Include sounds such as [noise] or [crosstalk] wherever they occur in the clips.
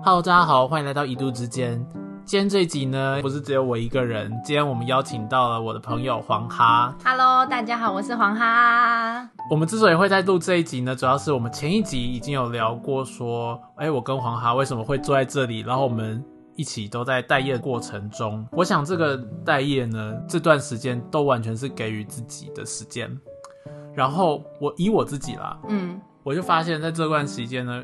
Hello，大家好，欢迎来到一度之间。今天这一集呢，不是只有我一个人，今天我们邀请到了我的朋友黄哈。Hello，大家好，我是黄哈。我们之所以会在录这一集呢，主要是我们前一集已经有聊过，说，哎，我跟黄哈为什么会坐在这里，然后我们一起都在待业过程中。我想这个待业呢，这段时间都完全是给予自己的时间。然后我以我自己啦，嗯我就发现在这段时间呢，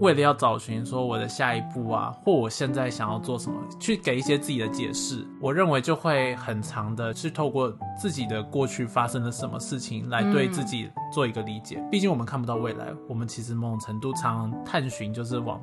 为了要找寻说我的下一步啊，或我现在想要做什么，去给一些自己的解释，我认为就会很长的去透过自己的过去发生了什么事情来对自己做一个理解。毕竟我们看不到未来，我们其实某种程度常常探寻就是往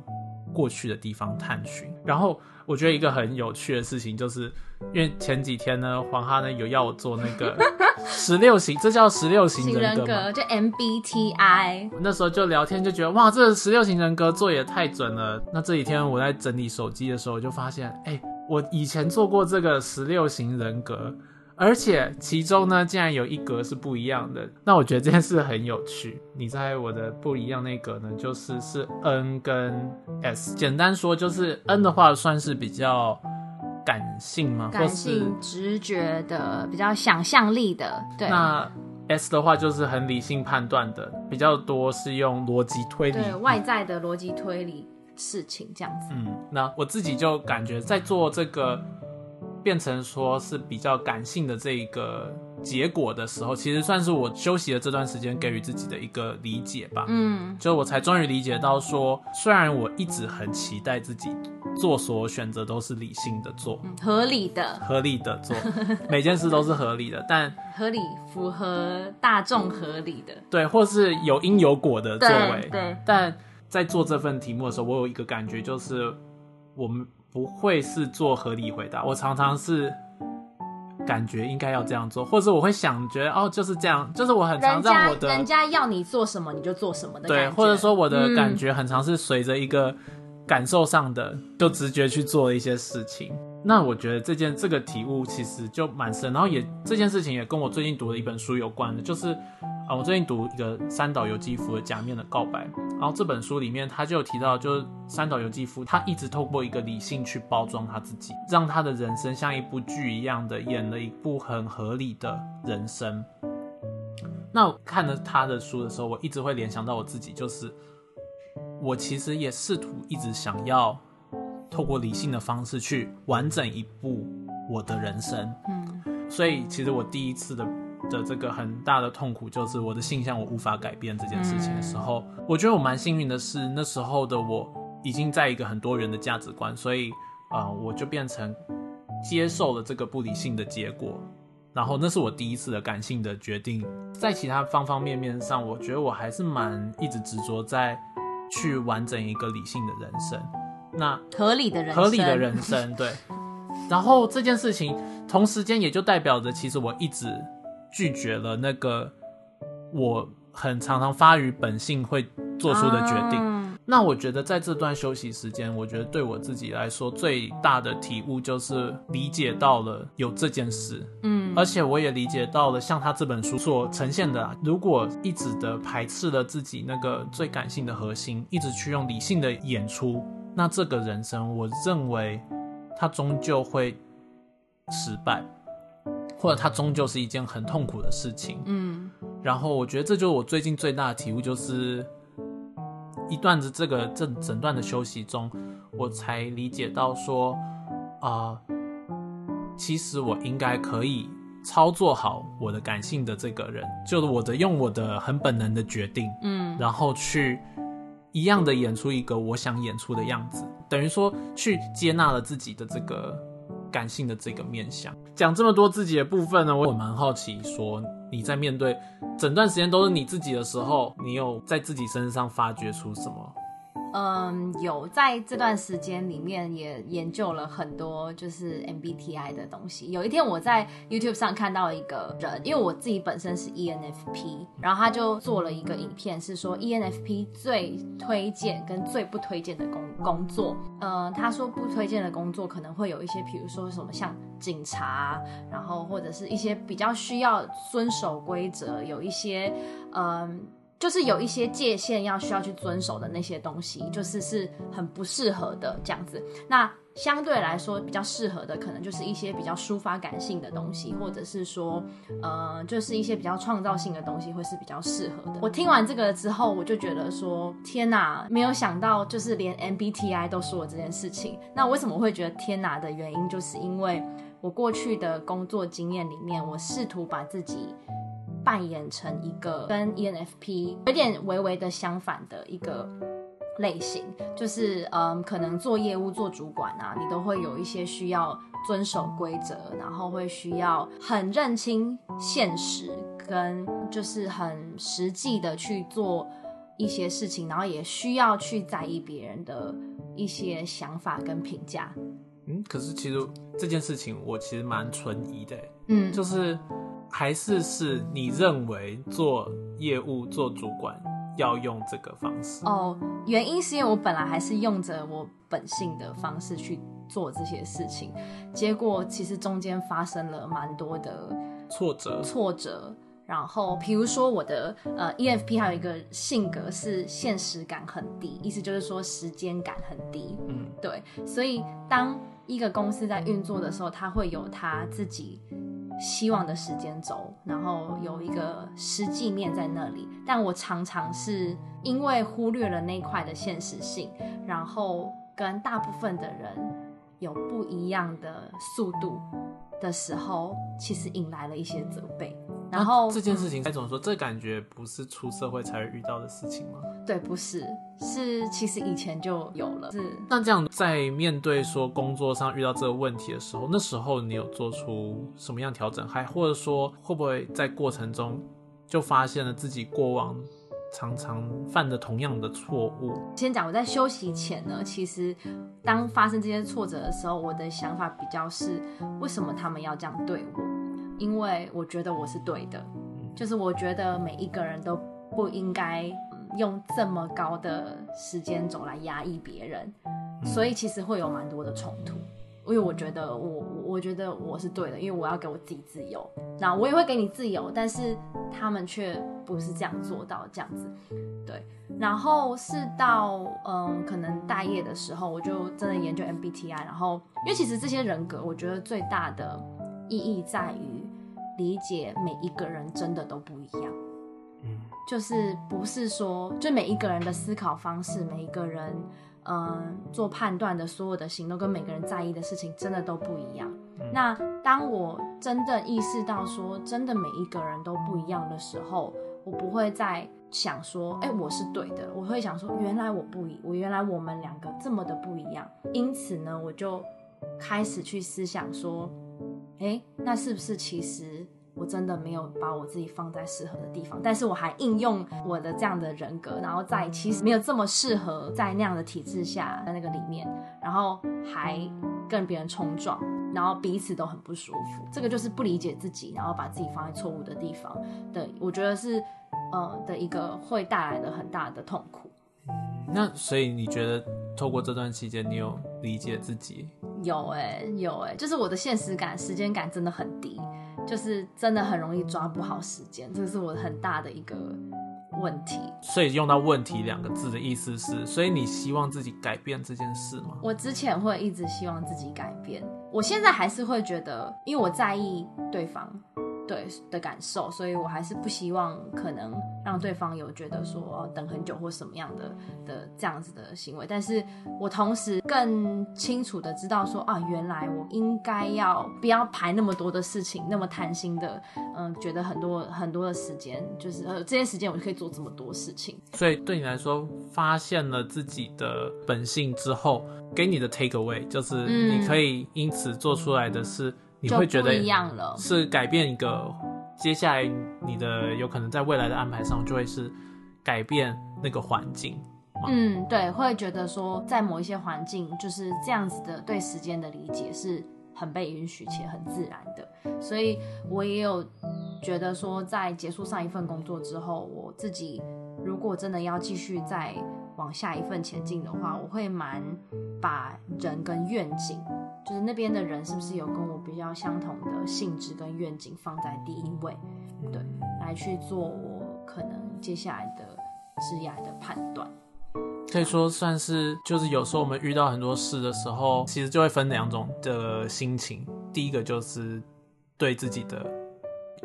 过去的地方探寻。然后我觉得一个很有趣的事情，就是因为前几天呢，黄哈呢有要我做那个 [laughs] 十六型，这叫十六型型人人格就 MBTI，那时候就聊天，就觉得哇，这十六型人格做也太准了。那这几天我在整理手机的时候，我就发现，哎、我以前做过这个十六型人格，而且其中呢，竟然有一格是不一样的。那我觉得这件事很有趣。你在我的不一样那格呢，就是是 N 跟 S。简单说，就是 N 的话算是比较感性吗？感性、直觉的，比较想象力的，对那 S 的话就是很理性判断的，比较多是用逻辑推理对外在的逻辑推理事情这样子。嗯，那我自己就感觉在做这个变成说是比较感性的这一个结果的时候，其实算是我休息的这段时间给予自己的一个理解吧。嗯就我才终于理解到说，虽然我一直很期待自己做所有选择都是理性的做，嗯，合理的，合理的做，[laughs] 每件事都是合理的，但合理符合大众合理的。对，或是有因有果的作为，对，但在做这份题目的时候，我有一个感觉，就是我们不会是做合理回答，我常常是感觉应该要这样做，或者我会想觉得哦就是这样，就是我很常让我的人家要你做什么你就做什么的感对，觉，或者说我的嗯感觉很常是随着一个感受上的，就直觉去做一些事情。那我觉得这件这个体悟其实就蛮深，然后也这件事情也跟我最近读的一本书有关的，就是啊、我最近读一个三岛由纪夫的《假面的告白》，然后这本书里面他就有提到，就是三岛由纪夫他一直透过一个理性去包装他自己，让他的人生像一部剧一样的演了一部很合理的人生。那我看了他的书的时候，我一直会联想到我自己，就是我其实也试图一直想要透过理性的方式去完整一部我的人生。嗯所以其实我第一次的的这个很大的痛苦，就是我的性向我无法改变这件事情的时候，我觉得我蛮幸运的是，那时候的我已经在一个很多元的价值观，所以啊、呃我就变成接受了这个不理性的结果。然后那是我第一次的感性的决定，在其他方方面面上，我觉得我还是蛮一直执着在去完整一个理性的人生。那合理的人生，合理的人生，对。然后这件事情同时间也就代表着，其实我一直拒绝了那个我很常常发于本性会做出的决定。嗯那我觉得在这段休息时间，我觉得对我自己来说最大的体悟就是理解到了有这件事，嗯。而且我也理解到了，像他这本书所呈现的、啊，如果一直的排斥了自己那个最感性的核心，一直去用理性的演出，那这个人生，我认为他终究会失败，或者他终究是一件很痛苦的事情。嗯然后我觉得这就是我最近最大的体悟，就是一段子这个这整段的休息中，我才理解到说，啊、其实我应该可以操作好我的感性的这个人，就是我的用我的很本能的决定，嗯然后去一样的演出一个我想演出的样子，等于说去接纳了自己的这个感性的这个面相。讲这么多自己的部分呢，我蛮好奇，说你在面对整段时间都是你自己的时候，你有在自己身上发掘出什么？嗯，有在这段时间里面也研究了很多就是 MBTI 的东西。有一天我在 YouTube 上看到一个人，因为我自己本身是 ENFP，然后他就做了一个影片，是说 ENFP 最推荐跟最不推荐的工工作。呃，他说不推荐的工作可能会有一些，比如说什么像警察，然后或者是一些比较需要遵守规则，有一些嗯。就是有一些界限要需要去遵守的那些东西，就是是很不适合的这样子。那相对来说比较适合的，可能就是一些比较抒发感性的东西，或者是说，呃，就是一些比较创造性的东西，会是比较适合的。我听完这个之后，我就觉得说，天哪，没有想到，就是连 MBTI 都说了这件事情。那为什么会觉得天哪的原因，就是因为我过去的工作经验里面，我试图把自己。扮演成一个跟 ENFP 有点微微的相反的一个类型，就是嗯，可能做业务、做主管啊，你都会有一些需要遵守规则，然后会需要很认清现实，跟就是很实际的去做一些事情，然后也需要去在意别人的一些想法跟评价。嗯，可是其实这件事情我其实蛮存疑的，嗯，就是。还是是你认为做业务做主管要用这个方式哦？原因是因为我本来还是用着我本性的方式去做这些事情，结果其实中间发生了蛮多的挫折，挫折。然后比如说我的呃 EFP 还有一个性格是现实感很低，意思就是说时间感很低。嗯，对。所以当一个公司在运作的时候，它会有它自己。希望的时间轴，然后有一个实际面在那里，但我常常是因为忽略了那块的现实性，然后跟大部分的人有不一样的速度的时候，其实引来了一些责备。然后这件事情该怎么说？这感觉不是出社会才会遇到的事情吗？对，不是，是其实以前就有了。是那这样在面对说工作上遇到这个问题的时候，那时候你有做出什么样调整？还或者说会不会在过程中就发现了自己过往常常犯的同样的错误？先讲我在休息前呢，其实当发生这些挫折的时候，我的想法比较是为什么他们要这样对我？因为我觉得我是对的，就是我觉得每一个人都不应该用这么高的时间轴来压抑别人，所以其实会有蛮多的冲突。因为我觉得我我觉得我是对的，因为我要给我自己自由，那我也会给你自由，但是他们却不是这样做到这样子，对。然后是到嗯，可能大业的时候，我就真的研究 MBTI，然后因为其实这些人格，我觉得最大的意义在于。理解每一个人真的都不一样，嗯，就是不是说就每一个人的思考方式，每一个人嗯做判断的所有的行动跟每个人在意的事情真的都不一样。那当我真的意识到说真的每一个人都不一样的时候，我不会再想说哎我是对的，我会想说原来我不一，我原来我们两个这么的不一样。因此呢，我就开始去思想说。哎，那是不是其实我真的没有把我自己放在适合的地方？但是我还应用我的这样的人格，然后在其实没有这么适合在那样的体制下在那个里面，然后还跟别人冲撞，然后彼此都很不舒服。这个就是不理解自己，然后把自己放在错误的地方的，我觉得是呃的一个会带来的很大的痛苦。那所以你觉得透过这段期间，你有理解自己？有哎，有哎，就是我的现实感、时间感真的很低，就是真的很容易抓不好时间，这是我很大的一个问题。所以用到“问题”两个字的意思是，所以你希望自己改变这件事吗？我之前会一直希望自己改变，我现在还是会觉得，因为我在意对方。对的感受，所以我还是不希望可能让对方有觉得说哦等很久或什么样的的这样子的行为，但是我同时更清楚的知道说啊，原来我应该要不要排那么多的事情，那么贪心的，嗯，觉得很多很多的时间，就是呃这些时间我就可以做这么多事情。所以对你来说，发现了自己的本性之后，给你的 take away 就是你可以因此做出来的是。你会觉得一样了，是改变一个，接下来你的有可能在未来的安排上就会是改变那个环境。嗯，对，会觉得说在某一些环境就是这样子的，对时间的理解是很被允许且很自然的。所以我也有觉得说，在结束上一份工作之后，我自己如果真的要继续再往下一份前进的话，我会蛮把人跟愿景。就是那边的人是不是有跟我比较相同的性质跟愿景放在第一位，对，来去做我可能接下来的职业的判断。可以说算是，就是有时候我们遇到很多事的时候，其实就会分两种的心情。第一个就是对自己的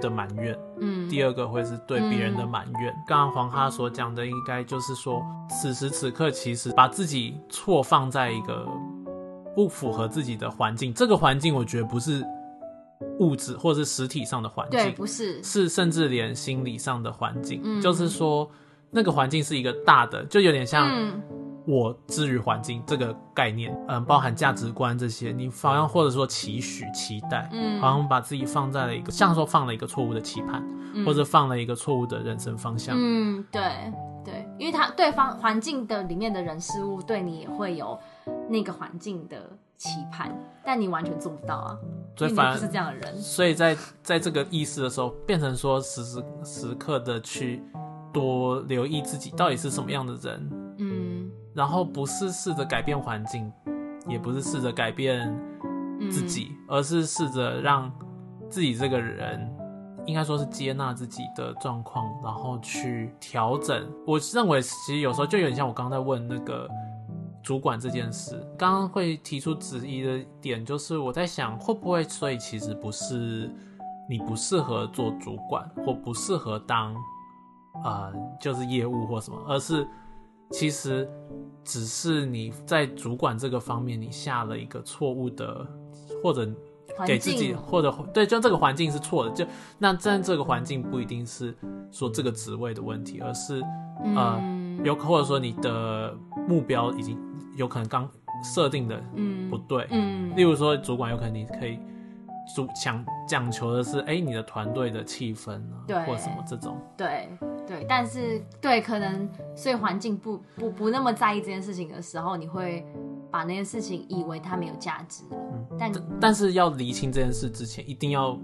的埋怨，嗯，第二个会是对别人的埋怨。刚刚黄哈所讲的，应该就是说，此时此刻其实把自己错放在一个不符合自己的环境，这个环境我觉得不是物质或是实体上的环对，境，不是，是甚至连心理上的环境，嗯。就是说那个环境是一个大的，就有点像嗯。我之于环境这个概念，嗯，包含价值观这些，你好像或者说期许、期待，嗯。好像把自己放在了一个，像说放了一个错误的期盼，嗯。或者放了一个错误的人生方向。嗯，对对，因为他对方环境的里面的人事物对你也会有那个环境的期盼，但你完全做不到啊，所以反而是这样的人。所以在在这个意识的时候，变成说时时时刻的去多留意自己到底是什么样的人，嗯然后不是试着改变环境，也不是试着改变嗯自己，而是试着让自己这个人，应该说是接纳自己的状况，然后去调整。我认为其实有时候就有点像我刚刚在问那个主管这件事，刚刚会提出质疑的点，就是我在想会不会，所以其实不是你不适合做主管，或不适合当呃就是业务或什么，而是其实只是你在主管这个方面，你下了一个错误的，或者给自己，或者对，就这个环境是错的。就那但这个环境不一定是说这个职位的问题，而是呃嗯。有或者说你的目标已经有可能刚设定的嗯。不对。嗯。例如说，主管有可能你可以主讲讲求的是，哎、你的团队的气氛啊，对。或什么这种。对对，但是对可能所以环境不不不那么在意这件事情的时候，你会把那件事情以为它没有价值了，嗯。但但是要厘清这件事之前，一定要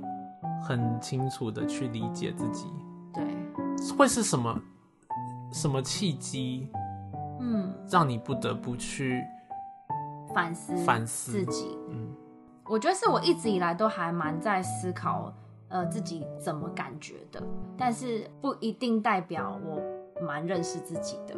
很清楚的去理解自己，对。会是什么什么契机嗯让你不得不去反思反思自己。嗯我觉得是我一直以来都还蛮在思考，呃，自己怎么感觉的，但是不一定代表我蛮认识自己的。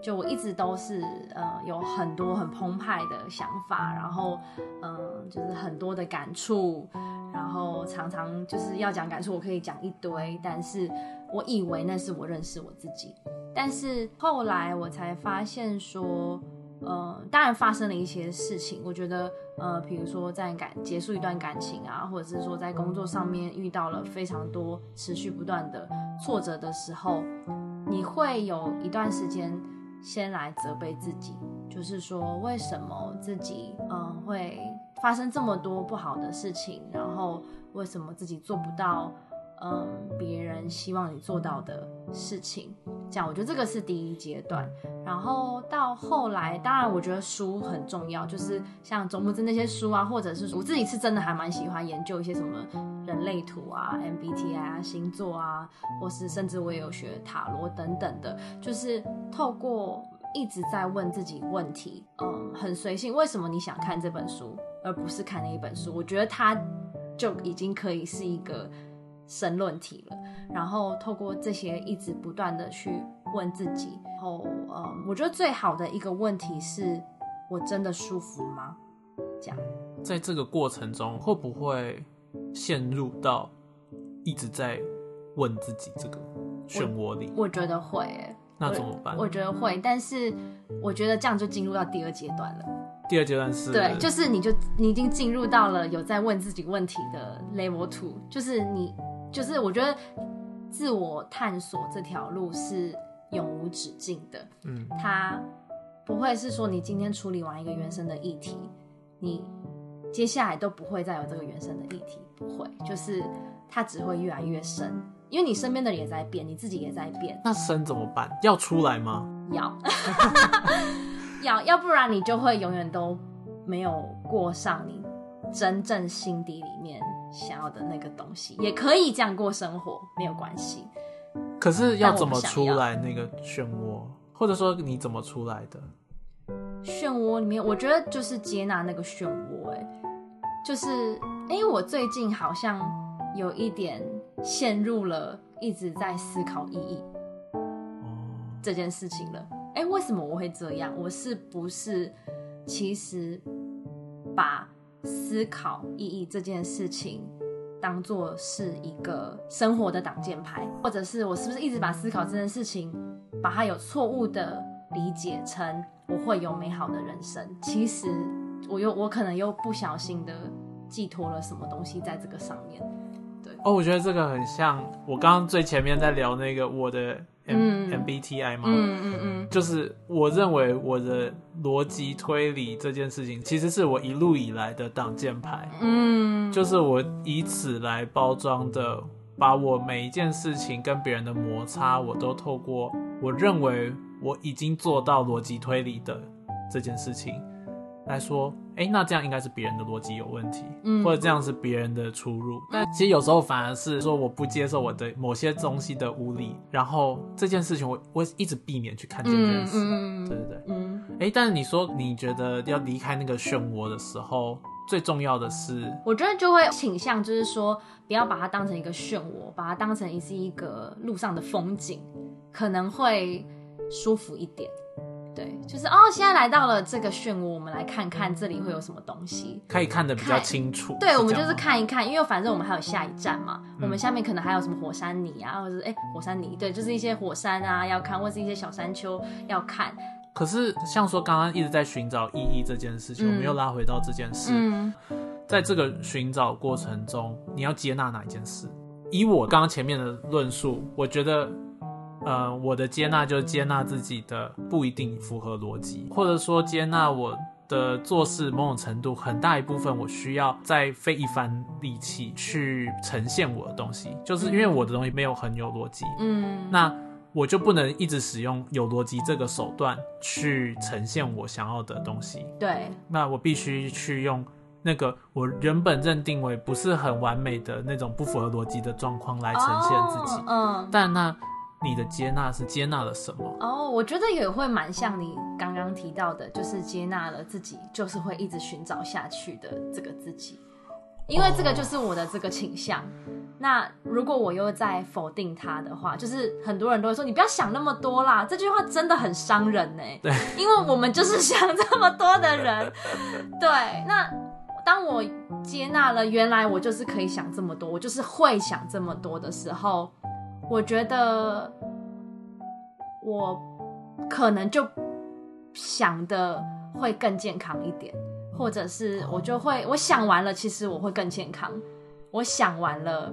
就我一直都是呃有很多很澎湃的想法，然后嗯、呃就是很多的感触，然后常常就是要讲感触，我可以讲一堆，但是我以为那是我认识我自己，但是后来我才发现说，呃，当然发生了一些事情，我觉得，呃，比如说在感结束一段感情啊，或者是说在工作上面遇到了非常多持续不断的挫折的时候，你会有一段时间先来责备自己，就是说为什么自己嗯、会发生这么多不好的事情，然后为什么自己做不到嗯别人希望你做到的事情，这样我觉得这个是第一阶段。然后到后来，当然我觉得书很重要，就是像总木子那些书啊，或者是我自己是真的还蛮喜欢研究一些什么人类图啊、MBTI 啊、星座啊，或是甚至我也有学塔罗等等的，就是透过一直在问自己问题，嗯，很随性，为什么你想看这本书，而不是看那一本书？我觉得它就已经可以是一个申论题了。然后透过这些一直不断的去问自己，然后呃，我觉得最好的一个问题是：我真的舒服吗？这样，在这个过程中，会不会陷入到一直在问自己这个漩涡里？我觉得会、欸，那怎么办？我觉得会，但是我觉得这样就进入到第二阶段了。第二阶段是对，就是你就你已经进入到了有在问自己问题的 level two，就是你就是我觉得自我探索这条路是永无止境的，嗯，它不会是说你今天处理完一个原生的议题，你接下来都不会再有这个原生的议题，不会，就是它只会越来越深，因为你身边的人也在变，你自己也在变，那深怎么办？要出来吗？要。[laughs] 要，要不然你就会永远都没有过上你真正心底里面想要的那个东西。也可以这样过生活，没有关系。可是要怎么出来那个漩涡？或者说你怎么出来的？漩涡里面，我觉得就是接纳那个漩涡。哎，就是哎、诶我最近好像有一点陷入了一直在思考意义。哦，这件事情了。哎，为什么我会这样？我是不是其实把思考意义这件事情当做是一个生活的挡箭牌，或者是我是不是一直把思考这件事情把它有错误的理解成我会有美好的人生？其实我又我可能又不小心的寄托了什么东西在这个上面。对哦，我觉得这个很像我刚刚最前面在聊那个我的 M MBTI 嘛，嗯嗯嗯，就是我认为我的逻辑推理这件事情，其实是我一路以来的挡箭牌，嗯，就是我以此来包装的，把我每一件事情跟别人的摩擦，我都透过我认为我已经做到逻辑推理的这件事情来说。哎，那这样应该是别人的逻辑有问题，嗯，或者这样是别人的出入。但其实有时候反而是说我不接受我的某些东西的无力，然后这件事情我我一直避免去看这件事。嗯对对对，嗯。哎，但是你说你觉得要离开那个漩涡的时候，最重要的是，我觉得就会倾向就是说，不要把它当成一个漩涡，把它当成是一个路上的风景，可能会舒服一点。对，就是哦，现在来到了这个漩涡，我们来看看这里会有什么东西，可以看得比较清楚。对，我们就是看一看，因为反正我们还有下一站嘛，我们下面可能还有什么火山泥啊，或者是哎火山泥，对，就是一些火山啊要看，或是一些小山丘要看。可是像说刚刚一直在寻找意义这件事情，我们又拉回到这件事，在这个寻找过程中，你要接纳哪一件事？以我刚刚前面的论述，我觉得。呃，我的接纳就是接纳自己的不一定符合逻辑，或者说接纳我的做事某种程度很大一部分我需要再费一番力气去呈现我的东西，就是因为我的东西没有很有逻辑，嗯，那我就不能一直使用有逻辑这个手段去呈现我想要的东西，对，那我必须去用那个我原本认定为不是很完美的那种不符合逻辑的状况来呈现自己，嗯，但那。你的接纳是接纳了什么？哦，我觉得也会蛮像你刚刚提到的，就是接纳了自己，就是会一直寻找下去的这个自己，因为这个就是我的这个倾向。那如果我又在否定他的话，就是很多人都会说你不要想那么多啦，这句话真的很伤人呢。对，因为我们就是想这么多的人。对，那当我接纳了原来我就是可以想这么多，我就是会想这么多的时候。我觉得我可能就想的会更健康一点，或者是我就会我想完了，其实我会更健康。我想完了，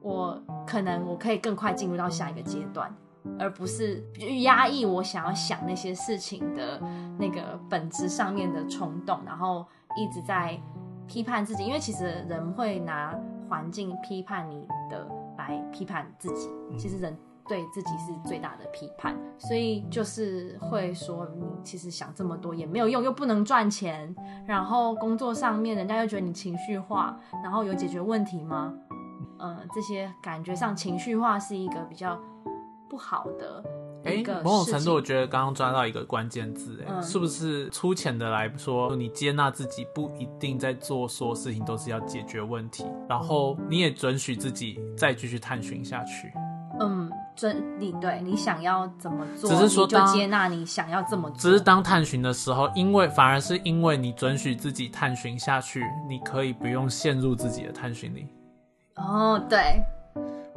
我可能我可以更快进入到下一个阶段，而不是压抑我想要想那些事情的那个本质上面的冲动，然后一直在批判自己。因为其实人会拿环境批判你的。来批判自己，其实人对自己是最大的批判，所以就是会说你其实想这么多也没有用，又不能赚钱，然后工作上面人家又觉得你情绪化，然后有解决问题吗？嗯，这些感觉上情绪化是一个比较不好的。哎，某种程度，我觉得刚刚抓到一个关键字，哎，是不是粗浅的来说，你接纳自己不一定在做所有事情都是要解决问题，然后你也准许自己再继续探寻下去。嗯，准你对你想要怎么做，只是说就接纳你想要这么做。只是当探寻的时候，因为反而是因为你准许自己探寻下去，你可以不用陷入自己的探寻里。哦，对。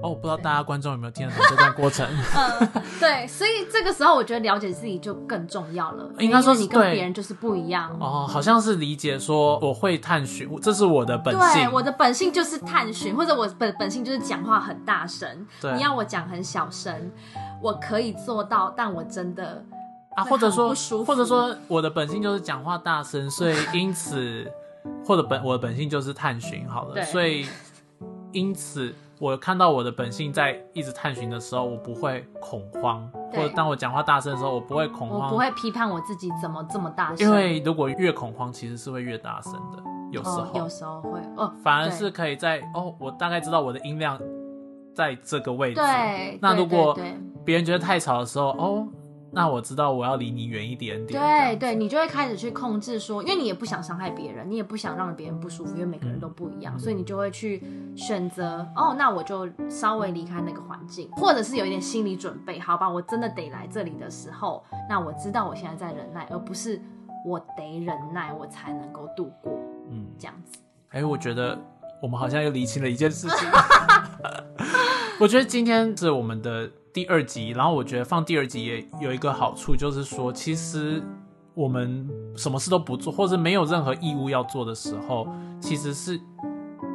哦，我不知道大家观众有没有听得懂这段过程。[laughs] 嗯，对，所以这个时候我觉得了解自己就更重要了。应该说你跟别人就是不一样。哦，好像是理解说我会探寻，这是我的本性。对，我的本性就是探寻，或者我本本性就是讲话很大声。对，你要我讲很小声，我可以做到，但我真的啊，或者说，或者说我的本性就是讲话大声，所以因此，或者本我的本性就是探寻好了，所以因此。我看到我的本性在一直探寻的时候，我不会恐慌，或者当我讲话大声的时候，我不会恐慌，我不会批判我自己怎么这么大声。因为如果越恐慌，其实是会越大声的，有时候，有时候会哦，反而是可以在哦，我大概知道我的音量在这个位置。对，那如果别人觉得太吵的时候，哦，那我知道我要离你远一点点。对对，你就会开始去控制说，因为你也不想伤害别人，你也不想让别人不舒服，因为每个人都不一样，所以你就会去选择哦，那我就稍微离开那个环境，或者是有一点心理准备，好吧，我真的得来这里的时候，那我知道我现在在忍耐，而不是我得忍耐我才能够度过，嗯，这样子。哎，我觉得我们好像又理清了一件事情。[laughs] [laughs] 我觉得今天是我们的。第二集，然后我觉得放第二集也有一个好处，就是说，其实我们什么事都不做，或者没有任何义务要做的时候，其实是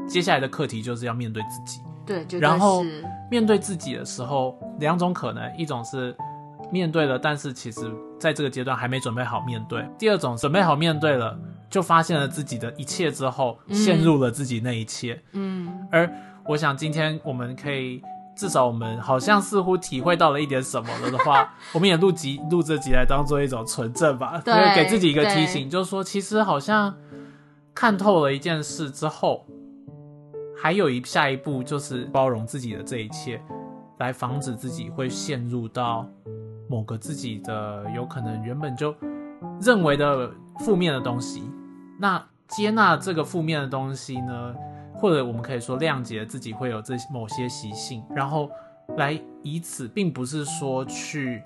接下来的课题就是要面对自己。对，然后面对自己的时候，两种可能，一种是面对了，但是其实在这个阶段还没准备好面对；第二种准备好面对了，就发现了自己的一切之后，陷入了自己那一切。嗯，而我想今天我们可以。至少我们好像似乎体会到了一点什么了的话，[laughs] 我们也录集录这集来当做一种纯正吧，对，给自己一个提醒，就是说，其实好像看透了一件事之后，还有一下一步就是包容自己的这一切，来防止自己会陷入到某个自己的有可能原本就认为的负面的东西。那接纳这个负面的东西呢？或者我们可以说谅解自己会有这某些习性，然后来以此，并不是说去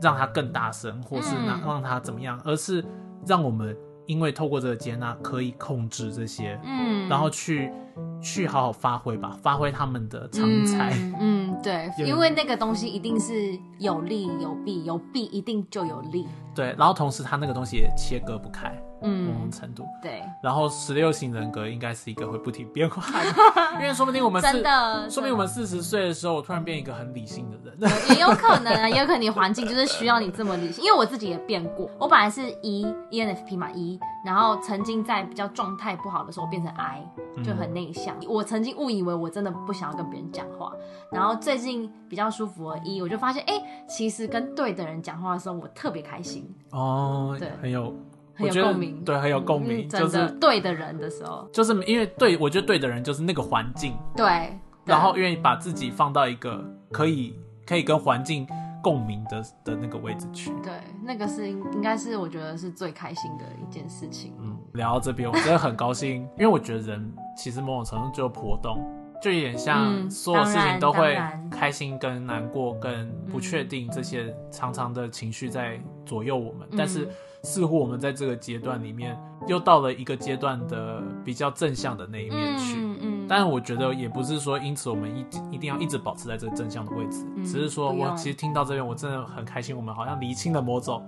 让它更大声，或是让让它怎么样，而是让我们因为透过这个接纳，可以控制这些，嗯，然后去去好好发挥吧，发挥他们的长才。嗯，对，[laughs] 因为那个东西一定是有利有弊，有弊一定就有利。对，然后同时他那个东西也切割不开。嗯，某种程度。对，然后十六型人格应该是一个会不停变化的，[laughs] 因为说不定我们真的，说不定我们四十岁的时候，我突然变一个很理性的人，也有可能啊，也有可能你环境就是需要你这么理性，因为我自己也变过，我本来是 E ENFP 嘛 E，然后曾经在比较状态不好的时候变成 I，就很内向，我曾经误以为我真的不想要跟别人讲话，然后最近比较舒服的 E，我就发现哎，其实跟对的人讲话的时候，我特别开心哦，对，很有。很有共鸣，对，很有共鸣，就是对的人的时候，就是因为对我觉得对的人就是那个环境，对，然后愿意把自己放到一个可以可以跟环境共鸣的的那个位置去，对，那个是应该是我觉得是最开心的一件事情。嗯，聊到这边，我真的很高兴，[laughs] 因为我觉得人其实某种程度就波动，就有点像所有事情都会开心跟难过跟不确定这些常常的情绪在左右我们，但是。似乎我们在这个阶段里面又到了一个阶段的比较正向的那一面去，嗯嗯，但是我觉得也不是说因此我们一一定要一直保持在这个正向的位置，只是说我其实听到这边我真的很开心，我们好像厘清了某种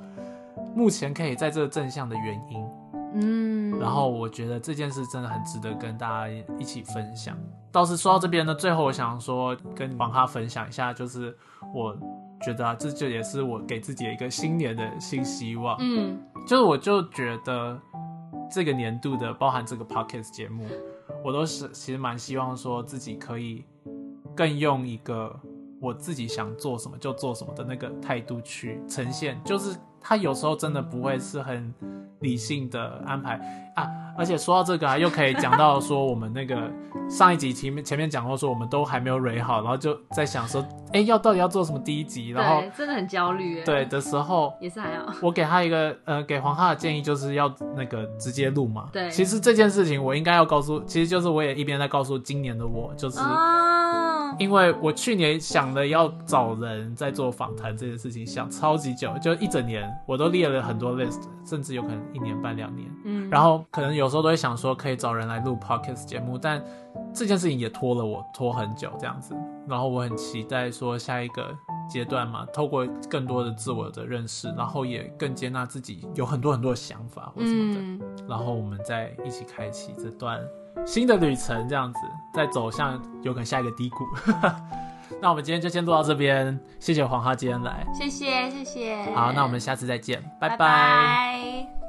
目前可以在这个正向的原因，嗯，然后我觉得这件事真的很值得跟大家一起分享。倒是说到这边呢，最后我想说跟王哈分享一下，就是我。觉得啊，这就也是我给自己的一个新年的新希望。嗯，就是我就觉得这个年度的包含这个 podcast 节目，我都是其实蛮希望说自己可以更用一个我自己想做什么就做什么的那个态度去呈现。就是他有时候真的不会是很理性的安排啊。而且说到这个啊，又可以讲到说我们那个。上一集前面前面讲过说我们都还没有蕊好，然后就在想说，哎，要到底要做什么第一集？然后真的很焦虑。对的时候也是还好。我给他一个呃，给黄哈的建议就是要那个直接录嘛。对。其实这件事情我应该要告诉，其实就是我也一边在告诉今年的我，就是。因为我去年想了要找人在做访谈这件事情，想超级久，就一整年，我都列了很多 list，甚至有可能一年半两年。嗯，然后可能有时候都会想说可以找人来录 podcast 节目，但这件事情也拖了我拖很久这样子。然后我很期待说下一个阶段嘛，透过更多的自我的认识，然后也更接纳自己有很多很多的想法或什么的，然后我们再一起开启这段。新的旅程这样子，再走向有可能下一个低谷。[laughs] 那我们今天就先录到这边，谢谢黄哈今天来，谢谢谢谢。好，那我们下次再见，拜拜。